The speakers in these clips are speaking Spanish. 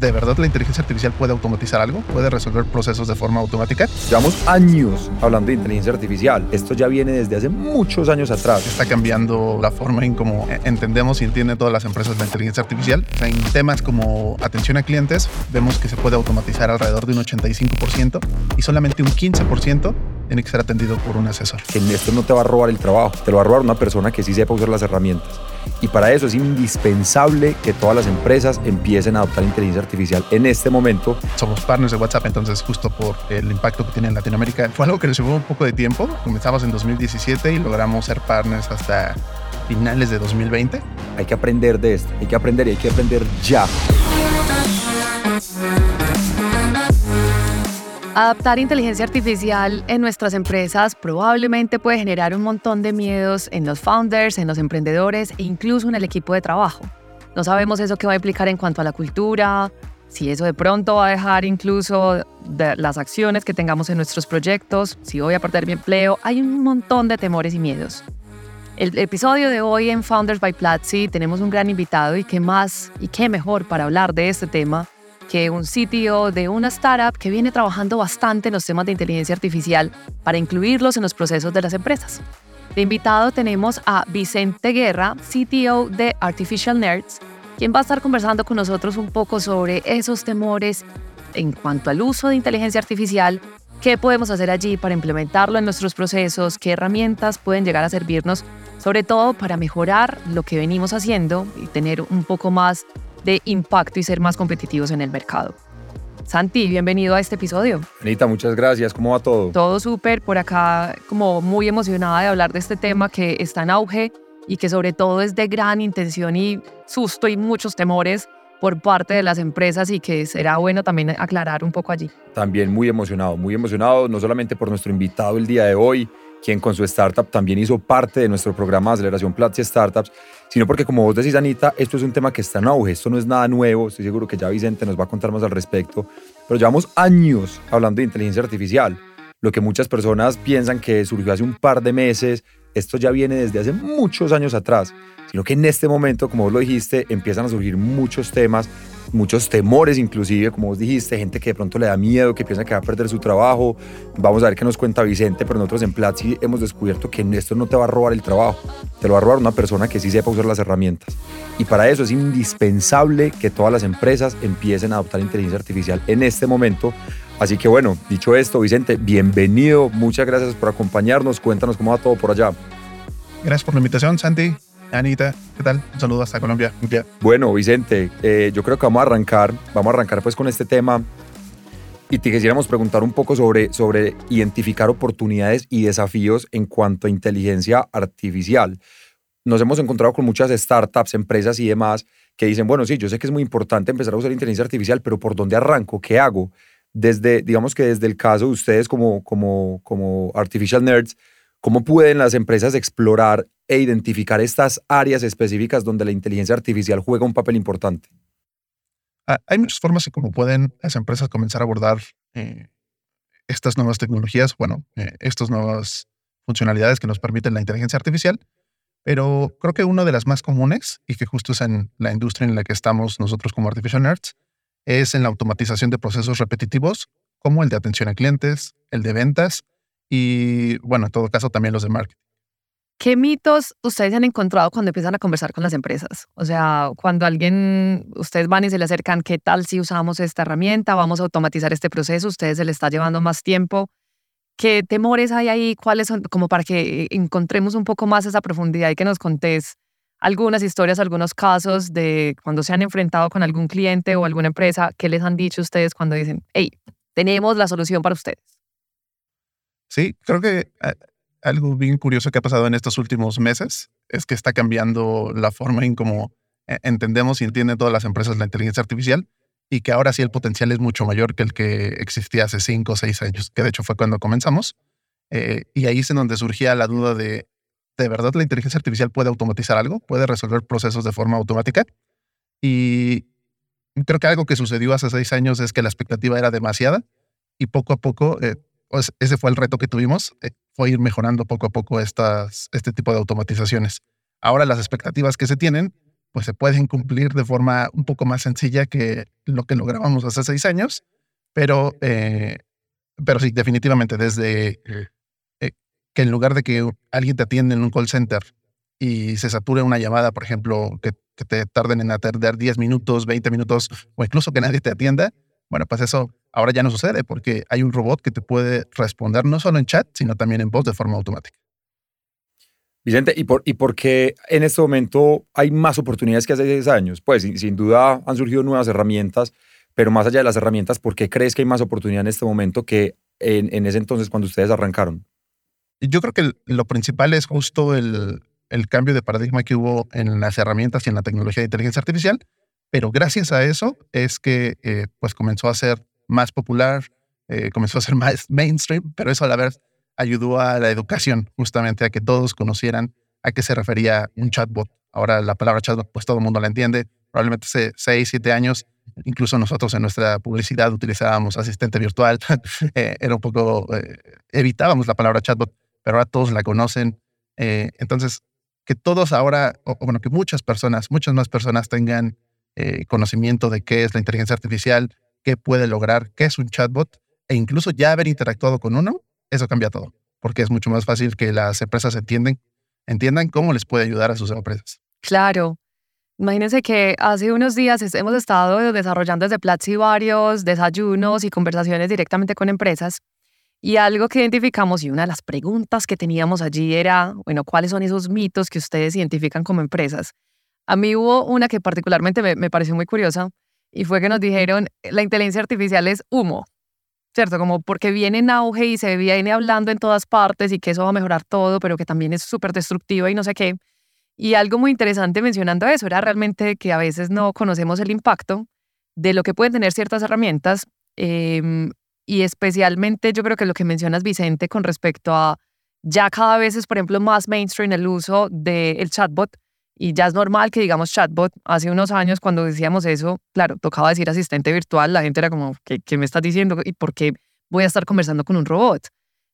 ¿De verdad la inteligencia artificial puede automatizar algo? ¿Puede resolver procesos de forma automática? Llevamos años hablando de inteligencia artificial. Esto ya viene desde hace muchos años atrás. Está cambiando la forma en cómo entendemos y entienden todas las empresas la inteligencia artificial. En temas como atención a clientes, vemos que se puede automatizar alrededor de un 85% y solamente un 15% tiene que ser atendido por un asesor. Que esto no te va a robar el trabajo, te lo va a robar una persona que sí sepa usar las herramientas. Y para eso es indispensable que todas las empresas empiecen a adoptar inteligencia artificial en este momento. Somos partners de WhatsApp, entonces justo por el impacto que tiene en Latinoamérica, fue algo que nos llevó un poco de tiempo. Comenzamos en 2017 y logramos ser partners hasta finales de 2020. Hay que aprender de esto, hay que aprender y hay que aprender ya. Adaptar inteligencia artificial en nuestras empresas probablemente puede generar un montón de miedos en los founders, en los emprendedores e incluso en el equipo de trabajo. No sabemos eso qué va a implicar en cuanto a la cultura, si eso de pronto va a dejar incluso las acciones que tengamos en nuestros proyectos, si voy a perder mi empleo. Hay un montón de temores y miedos. El episodio de hoy en Founders by Platzi tenemos un gran invitado y qué más y qué mejor para hablar de este tema que un sitio de una startup que viene trabajando bastante en los temas de inteligencia artificial para incluirlos en los procesos de las empresas. De invitado tenemos a Vicente Guerra, CTO de Artificial Nerds, quien va a estar conversando con nosotros un poco sobre esos temores en cuanto al uso de inteligencia artificial, qué podemos hacer allí para implementarlo en nuestros procesos, qué herramientas pueden llegar a servirnos, sobre todo para mejorar lo que venimos haciendo y tener un poco más de impacto y ser más competitivos en el mercado. Santi, bienvenido a este episodio. Anita, muchas gracias. ¿Cómo va todo? Todo súper. Por acá, como muy emocionada de hablar de este tema que está en auge y que sobre todo es de gran intención y susto y muchos temores por parte de las empresas y que será bueno también aclarar un poco allí. También muy emocionado, muy emocionado, no solamente por nuestro invitado el día de hoy, quien con su startup también hizo parte de nuestro programa de aceleración Platzi Startups, sino porque como vos decís, Anita, esto es un tema que está en auge, esto no es nada nuevo, estoy seguro que ya Vicente nos va a contar más al respecto, pero llevamos años hablando de inteligencia artificial. Lo que muchas personas piensan que surgió hace un par de meses, esto ya viene desde hace muchos años atrás, sino que en este momento, como vos lo dijiste, empiezan a surgir muchos temas muchos temores inclusive, como vos dijiste, gente que de pronto le da miedo, que piensa que va a perder su trabajo. Vamos a ver qué nos cuenta Vicente, pero nosotros en Platzi hemos descubierto que esto no te va a robar el trabajo, te lo va a robar una persona que sí sepa usar las herramientas. Y para eso es indispensable que todas las empresas empiecen a adoptar inteligencia artificial en este momento. Así que bueno, dicho esto, Vicente, bienvenido, muchas gracias por acompañarnos, cuéntanos cómo va todo por allá. Gracias por la invitación, Santi. Anita, ¿qué tal? Un saludo hasta Colombia. Bueno, Vicente, eh, yo creo que vamos a arrancar, vamos a arrancar pues con este tema y te quisiéramos preguntar un poco sobre, sobre identificar oportunidades y desafíos en cuanto a inteligencia artificial. Nos hemos encontrado con muchas startups, empresas y demás que dicen, bueno, sí, yo sé que es muy importante empezar a usar inteligencia artificial, pero ¿por dónde arranco? ¿Qué hago? Desde, digamos que desde el caso de ustedes como, como, como Artificial Nerds, ¿cómo pueden las empresas explorar e identificar estas áreas específicas donde la inteligencia artificial juega un papel importante? Ah, hay muchas formas en cómo pueden las empresas comenzar a abordar eh, estas nuevas tecnologías, bueno, eh, estas nuevas funcionalidades que nos permiten la inteligencia artificial, pero creo que una de las más comunes y que justo es en la industria en la que estamos nosotros como Artificial Nerds es en la automatización de procesos repetitivos como el de atención a clientes, el de ventas y, bueno, en todo caso también los de marketing. ¿Qué mitos ustedes han encontrado cuando empiezan a conversar con las empresas? O sea, cuando alguien, ustedes van y se le acercan, ¿qué tal si usamos esta herramienta? Vamos a automatizar este proceso, ustedes se le está llevando más tiempo. ¿Qué temores hay ahí? ¿Cuáles son? Como para que encontremos un poco más esa profundidad y que nos contés algunas historias, algunos casos de cuando se han enfrentado con algún cliente o alguna empresa, ¿qué les han dicho ustedes cuando dicen, hey, tenemos la solución para ustedes? Sí, creo que eh, algo bien curioso que ha pasado en estos últimos meses es que está cambiando la forma en cómo eh, entendemos y entienden todas las empresas la inteligencia artificial y que ahora sí el potencial es mucho mayor que el que existía hace cinco o seis años, que de hecho fue cuando comenzamos. Eh, y ahí es en donde surgía la duda de, ¿de verdad la inteligencia artificial puede automatizar algo? ¿Puede resolver procesos de forma automática? Y creo que algo que sucedió hace seis años es que la expectativa era demasiada y poco a poco eh, pues ese fue el reto que tuvimos, eh, fue ir mejorando poco a poco estas, este tipo de automatizaciones. Ahora las expectativas que se tienen pues se pueden cumplir de forma un poco más sencilla que lo que lográbamos hace seis años, pero, eh, pero sí, definitivamente desde eh, que en lugar de que alguien te atienda en un call center y se sature una llamada, por ejemplo, que, que te tarden en atender 10 minutos, 20 minutos o incluso que nadie te atienda, bueno, pues eso ahora ya no sucede porque hay un robot que te puede responder no solo en chat, sino también en voz de forma automática. Vicente, ¿y por, ¿y por qué en este momento hay más oportunidades que hace 10 años? Pues sin, duda han surgido nuevas herramientas, pero más allá de las herramientas, ¿por qué crees que hay más oportunidad en este momento que en, en ese entonces cuando ustedes arrancaron? Yo creo que lo principal es justo el, el cambio de paradigma que hubo en las herramientas y en la tecnología de inteligencia artificial, pero gracias a eso es que eh, pues comenzó a ser más popular, eh, comenzó a ser más mainstream, pero eso a la vez ayudó a la educación, justamente a que todos conocieran a qué se refería un chatbot. Ahora la palabra chatbot, pues todo el mundo la entiende. Probablemente hace seis, siete años, incluso nosotros en nuestra publicidad utilizábamos asistente virtual. Eh, era un poco, evitábamos la palabra chatbot, pero ahora todos la conocen. Entonces, que todos ahora, o, bueno, que muchas personas, muchas más personas tengan conocimiento de qué es la inteligencia artificial, qué puede lograr, qué es un chatbot, e incluso ya haber interactuado con uno, eso cambia todo, porque es mucho más fácil que las empresas entiendan, entiendan cómo les puede ayudar a sus empresas. Claro. Imagínense que hace unos días hemos estado desarrollando desde Platzi varios desayunos y conversaciones directamente con empresas. Y algo que identificamos y una de las preguntas que teníamos allí era, bueno, ¿cuáles son esos mitos que ustedes identifican como empresas? A mí hubo una que particularmente me, me pareció muy curiosa y fue que nos dijeron, la inteligencia artificial es humo. ¿cierto? Como porque viene en auge y se viene hablando en todas partes y que eso va a mejorar todo, pero que también es súper destructiva y no sé qué. Y algo muy interesante mencionando eso era realmente que a veces no conocemos el impacto de lo que pueden tener ciertas herramientas em, y especialmente yo creo que lo que mencionas Vicente con respecto a ya cada vez es, por ejemplo, más mainstream el uso del chatbot y ya es normal que digamos chatbot. Hace unos años cuando decíamos eso, claro, tocaba decir asistente virtual, la gente era como, ¿qué, qué me estás diciendo? ¿Y por qué voy a estar conversando con un robot?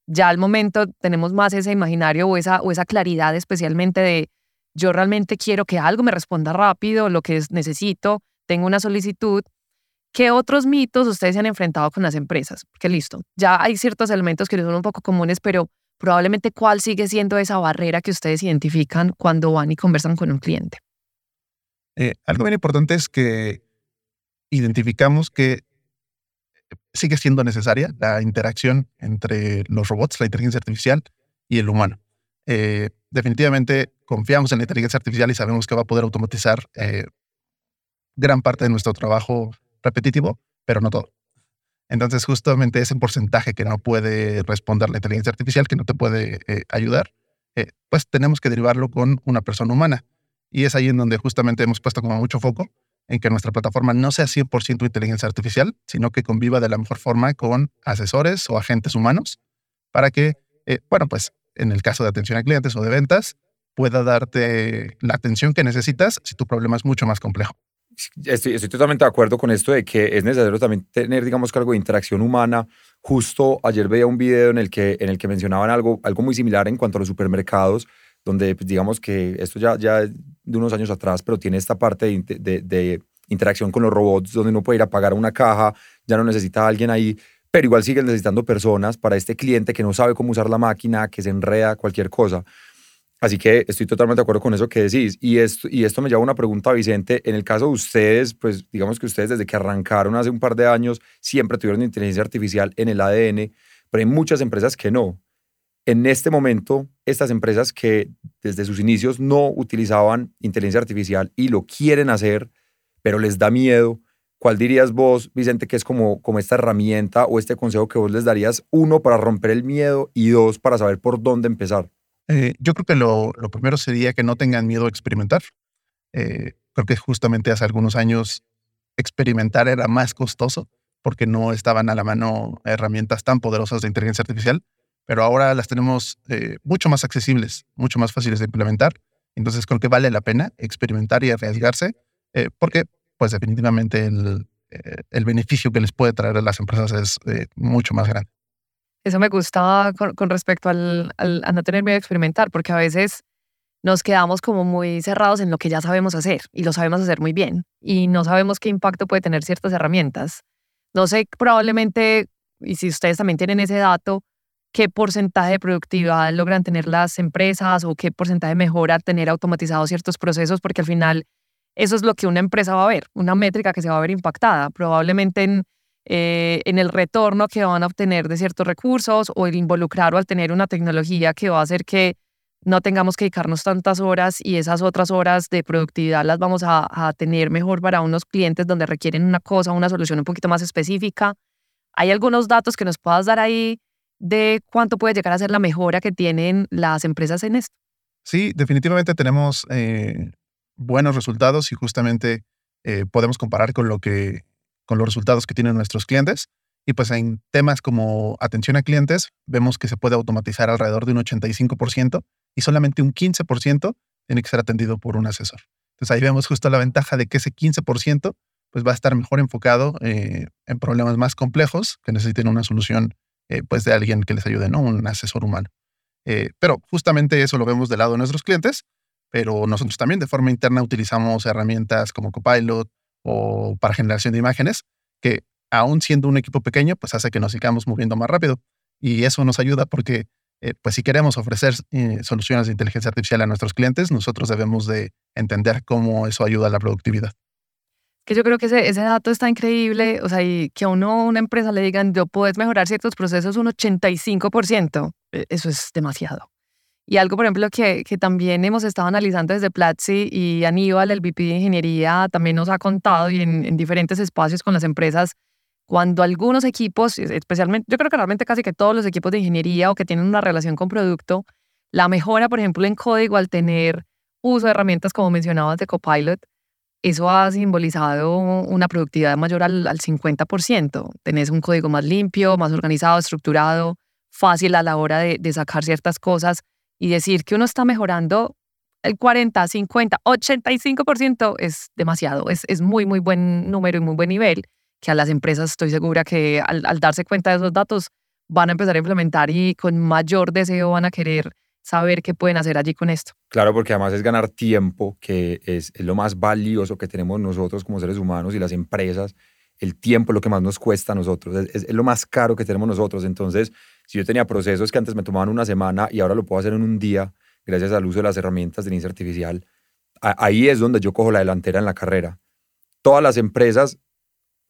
Ya al momento tenemos más ese imaginario o esa, o esa claridad especialmente de yo realmente quiero que algo me responda rápido, lo que necesito, tengo una solicitud. ¿Qué otros mitos ustedes se han enfrentado con las empresas? Porque listo, ya hay ciertos elementos que son un poco comunes, pero probablemente cuál sigue siendo esa barrera que ustedes identifican cuando van y conversan con un cliente. Eh, algo bien importante es que identificamos que sigue siendo necesaria la interacción entre los robots, la inteligencia artificial y el humano. Eh, definitivamente confiamos en la inteligencia artificial y sabemos que va a poder automatizar eh, gran parte de nuestro trabajo repetitivo, pero no todo. Entonces, justamente ese porcentaje que no puede responder la inteligencia artificial, que no te puede eh, ayudar, eh, pues tenemos que derivarlo con una persona humana. Y es ahí en donde justamente hemos puesto como mucho foco en que nuestra plataforma no sea 100% inteligencia artificial, sino que conviva de la mejor forma con asesores o agentes humanos para que, eh, bueno, pues en el caso de atención a clientes o de ventas, pueda darte la atención que necesitas si tu problema es mucho más complejo. Estoy, totalmente de acuerdo con esto de que es necesario también tener, digamos, algo de interacción humana. Justo ayer veía un video en el que, en el que mencionaban algo, algo muy similar en cuanto a los supermercados, donde pues, digamos que esto ya, ya de unos años atrás, pero tiene esta parte de, de, interacción con los robots, donde uno puede ir a pagar una caja, ya no necesita a alguien ahí, pero igual siguen necesitando personas para este cliente que no sabe cómo usar la máquina, que se enreda, cualquier cosa. Así que estoy totalmente de acuerdo con eso que decís. Y esto, y esto me lleva a una pregunta, Vicente. En el caso de ustedes, pues digamos que ustedes desde que arrancaron hace un par de años siempre tuvieron inteligencia artificial en el ADN, pero hay muchas empresas que no. En este momento, estas empresas que desde sus inicios no utilizaban inteligencia artificial y lo quieren hacer, pero les da miedo, ¿cuál dirías vos, Vicente, que es como, como esta herramienta o este consejo que vos les darías, uno, para romper el miedo y dos, para saber por dónde empezar? Eh, yo creo que lo, primero sería que no tengan miedo a experimentar. Eh, creo que justamente hace algunos años experimentar era más costoso porque no estaban a la mano herramientas tan poderosas de inteligencia artificial, pero ahora las tenemos eh, mucho más accesibles, mucho más fáciles de implementar. Entonces creo que vale la pena experimentar y arriesgarse porque pues definitivamente el, el, beneficio que les puede traer a las empresas es mucho más grande. Eso me gusta con, respecto al, a no tener miedo a experimentar, porque a veces nos quedamos como muy cerrados en lo que ya sabemos hacer y lo sabemos hacer muy bien y no sabemos qué impacto puede tener ciertas herramientas. No sé, probablemente, y si ustedes también tienen ese dato, qué porcentaje de productividad logran tener las empresas o qué porcentaje mejora tener automatizados ciertos procesos, porque al final eso es lo que una empresa va a ver, una métrica que se va a ver impactada, probablemente en, eh, en el retorno que van a obtener de ciertos recursos o el involucrar o al tener una tecnología que va a hacer que no tengamos que dedicarnos tantas horas y esas otras horas de productividad las vamos a, tener mejor para unos clientes donde requieren una cosa, una solución un poquito más específica. ¿Hay algunos datos que nos puedas dar ahí de cuánto puede llegar a ser la mejora que tienen las empresas en esto. Sí, definitivamente tenemos eh, buenos resultados y justamente eh, podemos comparar con, lo que, con los resultados que tienen nuestros clientes. Y pues en temas como atención a clientes, vemos que se puede automatizar alrededor de un 85% y solamente un 15% tiene que ser atendido por un asesor. Entonces ahí vemos justo la ventaja de que ese 15% pues va a estar mejor enfocado eh, en problemas más complejos que necesiten una solución eh, pues de alguien que les ayude, ¿no? Un asesor humano. Eh, pero justamente eso lo vemos del lado de nuestros clientes, pero nosotros también de forma interna utilizamos herramientas como Copilot o para generación de imágenes, que aún siendo un equipo pequeño, pues hace que nos sigamos moviendo más rápido. Y eso nos ayuda porque, eh, pues si queremos ofrecer soluciones de inteligencia artificial a nuestros clientes, nosotros debemos de entender cómo eso ayuda a la productividad que yo creo que ese, ese dato está increíble, o sea, y que a uno, una empresa le digan, yo puedes mejorar ciertos procesos un 85%, e, eso es demasiado. Y algo, por ejemplo, que, que también hemos estado analizando desde Platzi y Aníbal, el VP de Ingeniería, también nos ha contado y en, en diferentes espacios con las empresas, cuando algunos equipos, especialmente, yo creo que realmente casi que todos los equipos de ingeniería o que tienen una relación con producto, la mejora, por ejemplo, en código al tener uso de herramientas como mencionabas de Copilot, eso ha simbolizado una productividad mayor al, al 50%. Tenés un código más limpio, más organizado, estructurado, fácil a la hora de, de sacar ciertas cosas y decir que uno está mejorando el 40, 50, 85% es demasiado. Es, es muy, muy buen número y muy buen nivel que a las empresas estoy segura que al, al darse cuenta de esos datos van a empezar a implementar y con mayor deseo van a querer saber qué pueden hacer allí con esto. Claro, porque además es ganar tiempo, que es, lo más valioso que tenemos nosotros como seres humanos y las empresas. El tiempo es lo que más nos cuesta a nosotros, es, lo más caro que tenemos nosotros. Entonces, si yo tenía procesos que antes me tomaban una semana y ahora lo puedo hacer en un día, gracias al uso de las herramientas de inteligencia artificial, ahí es donde yo cojo la delantera en la carrera. Todas las empresas,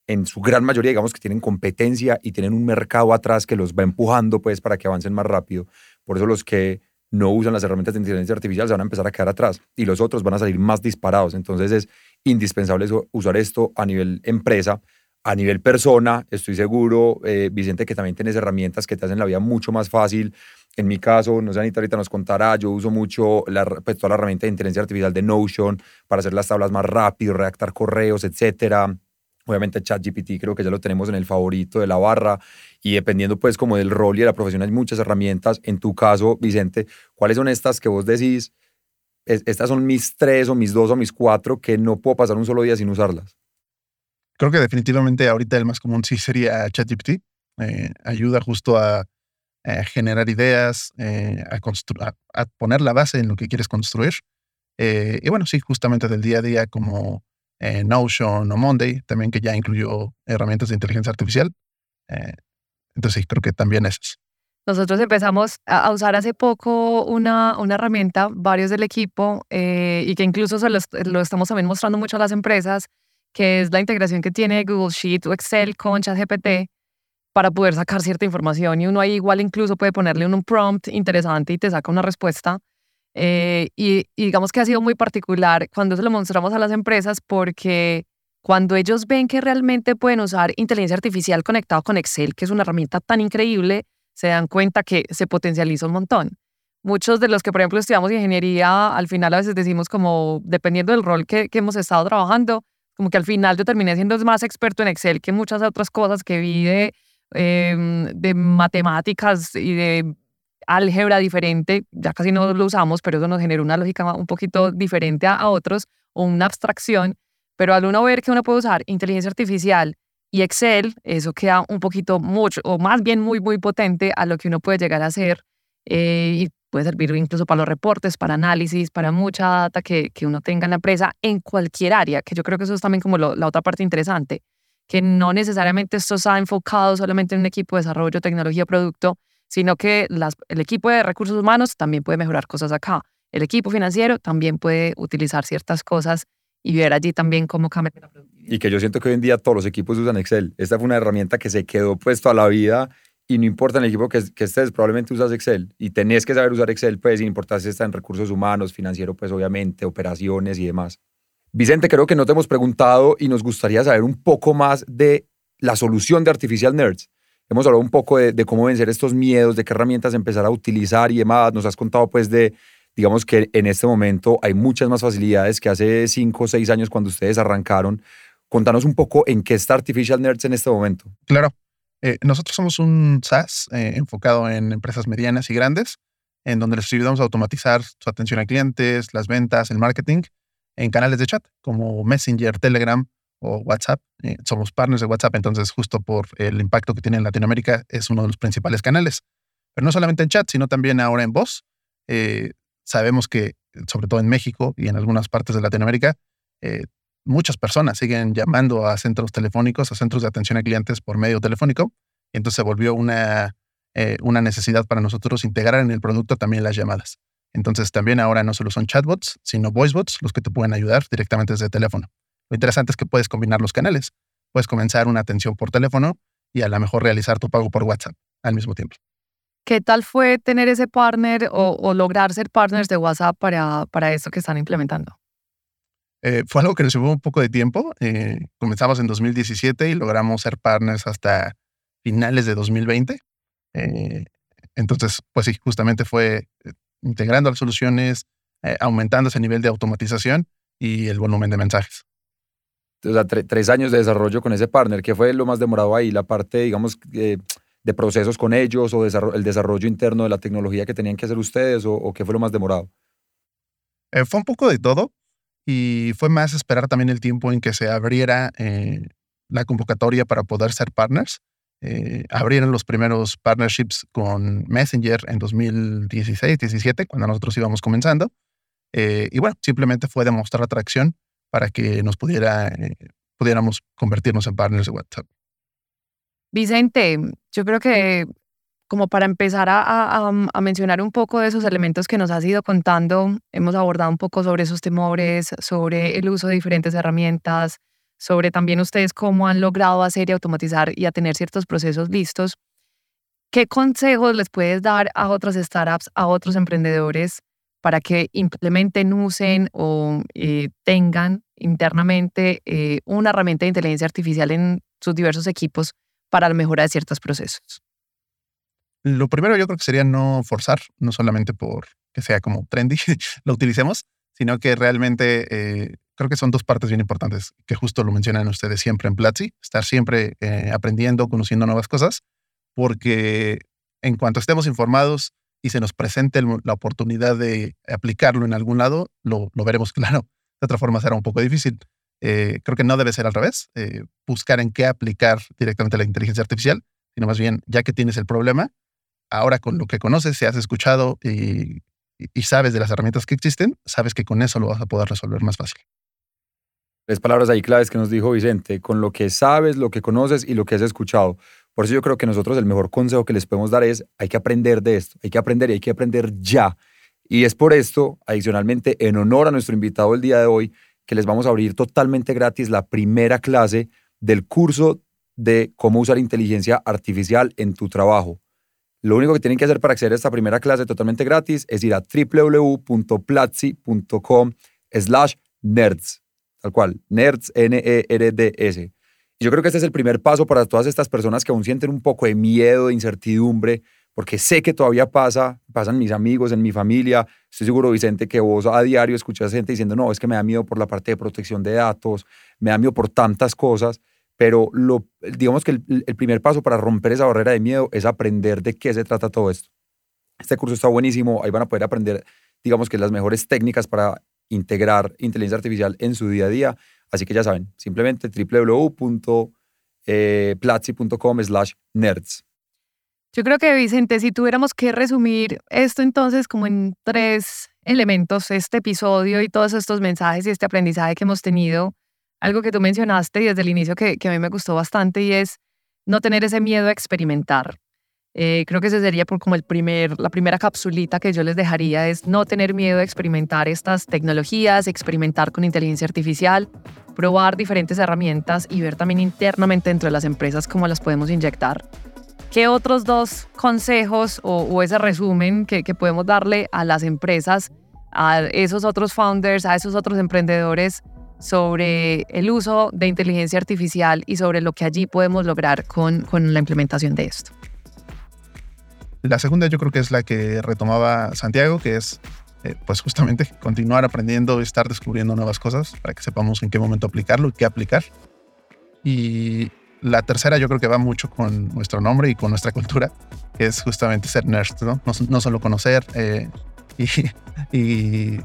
en su gran mayoría, digamos que tienen competencia y tienen un mercado atrás que los va empujando pues para que avancen más rápido. Por eso los que no usan las herramientas de inteligencia artificial se van a empezar a quedar atrás y los otros van a salir más disparados. Entonces es indispensable usar esto a nivel empresa, a nivel persona. Estoy seguro, eh, Vicente, que también tienes herramientas que te hacen la vida mucho más fácil. En mi caso, no sé, Anita ahorita nos contará, yo uso mucho la, pues, toda la herramienta de inteligencia artificial de Notion para hacer las tablas más rápido, redactar correos, etcétera Obviamente ChatGPT creo que ya lo tenemos en el favorito de la barra y dependiendo pues como del rol y de la profesión hay muchas herramientas. En tu caso, Vicente, ¿cuáles son estas que vos decís? estas son mis tres o mis dos o mis cuatro que no puedo pasar un solo día sin usarlas. Creo que definitivamente ahorita el más común sí sería ChatGPT. Eh, ayuda justo a, generar ideas, eh, a, a, poner la base en lo que quieres construir. Eh, y bueno, sí, justamente del día a día como eh, Notion o Monday, también que ya incluyó herramientas de inteligencia artificial. Eh, entonces sí, creo que también es. Nosotros empezamos a usar hace poco una, una herramienta, varios del equipo, eh, y que incluso se lo, estamos también mostrando mucho a las empresas, que es la integración que tiene Google Sheet o Excel con ChatGPT para poder sacar cierta información. Y uno ahí igual incluso puede ponerle un prompt interesante y te saca una respuesta eh, y, digamos que ha sido muy particular cuando se lo mostramos a las empresas porque cuando ellos ven que realmente pueden usar inteligencia artificial conectado con Excel, que es una herramienta tan increíble, se dan cuenta que se potencializa un montón. Muchos de los que, por ejemplo, estudiamos ingeniería, al final a veces decimos como, dependiendo del rol que, que hemos estado trabajando, como que al final yo terminé siendo más experto en Excel que muchas otras cosas que vi de, em, de matemáticas y de álgebra diferente, ya casi no lo usamos, pero eso nos genera una lógica un poquito diferente a, otros o una abstracción, pero al uno ver que uno puede usar inteligencia artificial y Excel, eso queda un poquito mucho, o más bien muy, muy potente a lo que uno puede llegar a hacer. Eh, y puede servir incluso para los reportes, para análisis, para mucha data que, que uno tenga en la empresa en cualquier área, que yo creo que eso es también como la otra parte interesante, que no necesariamente esto está enfocado solamente en un equipo de desarrollo, tecnología, producto, sino que el equipo de recursos humanos también puede mejorar cosas acá. El equipo financiero también puede utilizar ciertas cosas y ver allí también cómo cambia la productividad. Y que yo siento que hoy en día todos los equipos usan Excel. Esta fue una herramienta que se quedó puesto a la vida y no importa el equipo que, que, estés, probablemente usas Excel y tenés que saber usar Excel, pues, sin importar si está en recursos humanos, financiero, pues, obviamente, operaciones y demás. Vicente, creo que no te hemos preguntado y nos gustaría saber un poco más de la solución de Artificial Nerds. Hemos hablado un poco de, de cómo vencer estos miedos, de qué herramientas empezar a utilizar y demás. Nos has contado, pues, de, digamos que en este momento hay muchas más facilidades que hace cinco o seis años cuando ustedes arrancaron. Contanos un poco en qué está Artificial Nerds en este momento. Claro. Eh, nosotros somos un SaaS eh, enfocado en empresas medianas y grandes, en donde les ayudamos a automatizar su atención a clientes, las ventas, el marketing en canales de chat como Messenger, Telegram o WhatsApp. Eh, somos partners de WhatsApp, entonces justo por el impacto que tiene en Latinoamérica es uno de los principales canales. Pero no solamente en chat, sino también ahora en voz. sabemos que, sobre todo en México y en algunas partes de Latinoamérica, muchas personas siguen llamando a centros telefónicos, a centros de atención a clientes por medio telefónico. Y entonces se volvió una, eh, una necesidad para nosotros integrar en el producto también las llamadas. Entonces también ahora no solo son chatbots, sino voicebots los que te pueden ayudar directamente desde teléfono. Lo interesante es que puedes combinar los canales. Puedes comenzar una atención por teléfono y a lo mejor realizar tu pago por WhatsApp al mismo tiempo. ¿Qué tal fue tener ese partner o, lograr ser partners de WhatsApp para, para que están implementando? Eh, fue algo que nos llevó un poco de tiempo. Eh, comenzamos en 2017 y logramos ser partners hasta finales de 2020. Eh, entonces, pues sí, justamente fue integrando las soluciones, aumentando ese nivel de automatización y el volumen de mensajes. O sea, tres años de desarrollo con ese partner. ¿Qué fue lo más demorado ahí? La parte, digamos, de procesos con ellos o el desarrollo interno de la tecnología que tenían que hacer ustedes o, o qué fue lo más demorado? fue un poco de todo y fue más esperar también el tiempo en que se abriera eh, la convocatoria para poder ser partners. Eh, abrieron los primeros partnerships con Messenger en 2016-17, cuando nosotros íbamos comenzando. Eh, y bueno, simplemente fue demostrar atracción para que nos pudiera, pudiéramos convertirnos en partners de WhatsApp. Vicente, yo creo que como para empezar a, mencionar un poco de esos elementos que nos has ido contando, hemos abordado un poco sobre esos temores, sobre el uso de diferentes herramientas, sobre también ustedes cómo han logrado hacer y automatizar y a tener ciertos procesos listos. ¿Qué consejos les puedes dar a otras startups, a otros emprendedores para que implementen, usen o eh, tengan internamente eh, una herramienta de inteligencia artificial en sus diversos equipos para la mejora de ciertos procesos? Lo primero yo creo que sería no forzar, no solamente por que sea como trendy, lo utilicemos, sino que realmente eh, creo que son dos partes bien importantes, que justo lo mencionan ustedes siempre en Platzi, estar siempre eh, aprendiendo, conociendo nuevas cosas, porque en cuanto estemos informados y se nos presente la oportunidad de aplicarlo en algún lado, lo, veremos claro. De otra forma será un poco difícil. Eh, creo que no debe ser al revés, buscar en qué aplicar directamente la inteligencia artificial, sino más bien, ya que tienes el problema, ahora con lo que conoces, si has escuchado y, sabes de las herramientas que existen, sabes que con eso lo vas a poder resolver más fácil. Tres palabras ahí claves que nos dijo Vicente, con lo que sabes, lo que conoces y lo que has escuchado. Por eso yo creo que nosotros el mejor consejo que les podemos dar es, hay que aprender de esto, hay que aprender y hay que aprender ya. Y es por esto, adicionalmente, en honor a nuestro invitado el día de hoy, que les vamos a abrir totalmente gratis la primera clase del curso de cómo usar inteligencia artificial en tu trabajo. Lo único que tienen que hacer para acceder a esta primera clase totalmente gratis es ir a www.platzi.com slash nerds, tal cual, nerds, N-E-R-D-S. Y yo creo que este es el primer paso para todas estas personas que aún sienten un poco de miedo, de incertidumbre, porque sé que todavía pasa, pasan mis amigos, en mi familia. Estoy seguro, Vicente, que vos a diario escuchas gente diciendo, no, es que me da miedo por la parte de protección de datos, me da miedo por tantas cosas pero lo, digamos que el, primer paso para romper esa barrera de miedo es aprender de qué se trata todo esto. Este curso está buenísimo, ahí van a poder aprender, digamos que las mejores técnicas para integrar inteligencia artificial en su día a día. Así que ya saben, simplemente www.platzi.com slash nerds. Yo creo que, Vicente, si tuviéramos que resumir esto entonces como en tres elementos, este episodio y todos estos mensajes y este aprendizaje que hemos tenido, algo que tú mencionaste desde el inicio que, a mí me gustó bastante y es no tener ese miedo a experimentar. Eh, creo que ese sería como el primer, la primera capsulita que yo les dejaría es no tener miedo a experimentar estas tecnologías, experimentar con inteligencia artificial, probar diferentes herramientas y ver también internamente dentro de las empresas cómo las podemos inyectar. ¿Qué otros dos consejos o, ese resumen que, que podemos darle a las empresas, a esos otros founders, a esos otros emprendedores sobre el uso de inteligencia artificial y sobre lo que allí podemos lograr con, con la implementación de esto? La segunda yo creo que es la que retomaba Santiago, que es eh, pues justamente continuar aprendiendo y estar descubriendo nuevas cosas para que sepamos en qué momento aplicarlo y qué aplicar. Y la tercera yo creo que va mucho con nuestro nombre y con nuestra cultura, que es justamente ser nerds, ¿no? No, solo conocer eh, y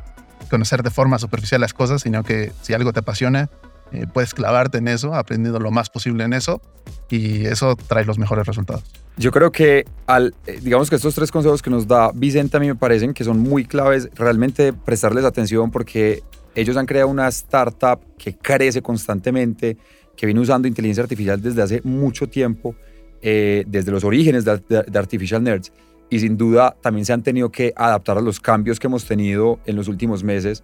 conocer de forma superficial las cosas, sino que si algo te apasiona, eh, puedes clavarte en eso, aprendiendo lo más posible en eso y eso trae los mejores resultados. Yo creo que al, eh, digamos que estos tres consejos que nos da Vicente a mí me parecen que son muy claves realmente prestarles atención porque ellos han creado una startup que crece constantemente, que viene usando inteligencia artificial desde hace mucho tiempo, eh, desde los orígenes de, de Artificial Nerds y sin duda también se han tenido que adaptar a los cambios que hemos tenido en los últimos meses.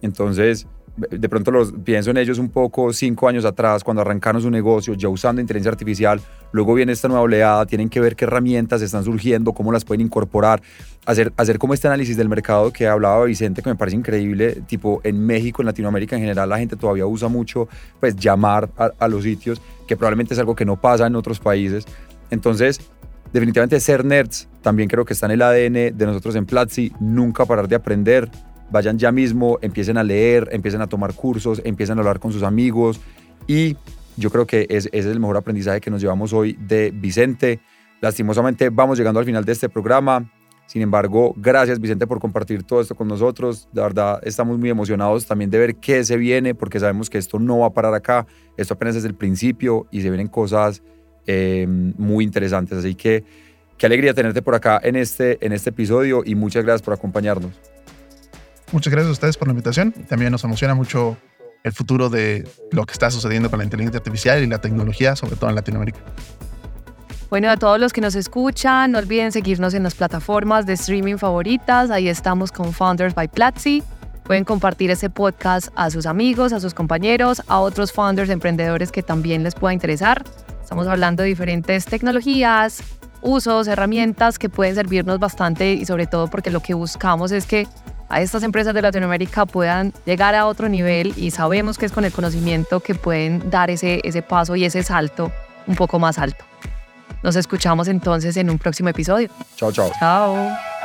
Entonces, de pronto los, pienso en ellos un poco cinco años atrás, cuando arrancaron su negocio, ya usando inteligencia artificial, luego viene esta nueva oleada, tienen que ver qué herramientas están surgiendo, cómo las pueden incorporar, hacer, hacer como este análisis del mercado que hablaba Vicente, que me parece increíble, tipo en México, en Latinoamérica en general, la gente todavía usa mucho, pues llamar a, a los sitios, que probablemente es algo que no pasa en otros países. Entonces, definitivamente ser nerds también creo que está en el ADN de nosotros en Platzi, nunca parar de aprender, vayan ya mismo, empiecen a leer, empiecen a tomar cursos, empiecen a hablar con sus amigos y yo creo que ese es el mejor aprendizaje que nos llevamos hoy de Vicente. Lastimosamente vamos llegando al final de este programa. Sin embargo, gracias Vicente por compartir todo esto con nosotros. De verdad, estamos muy emocionados también de ver qué se viene, porque sabemos que esto no va a parar acá. Esto apenas es el principio y se vienen cosas eh, muy interesantes. Así que qué alegría tenerte por acá en este, en este episodio y muchas gracias por acompañarnos. Muchas gracias a ustedes por la invitación. También nos emociona mucho el futuro de lo que está sucediendo con la inteligencia artificial y la tecnología, sobre todo en Latinoamérica. Bueno, a todos los que nos escuchan, no olviden seguirnos en las plataformas de streaming favoritas. Ahí estamos con Founders by Platzi. Pueden compartir ese podcast a sus amigos, a sus compañeros, a otros founders, emprendedores que también les pueda interesar. Estamos hablando de diferentes tecnologías, usos, herramientas que pueden servirnos bastante y sobre todo porque lo que buscamos es que a estas empresas de Latinoamérica puedan llegar a otro nivel y sabemos que es con el conocimiento que pueden dar ese, ese paso y ese salto un poco más alto. Nos escuchamos entonces en un próximo episodio. Chao, chao. Chao.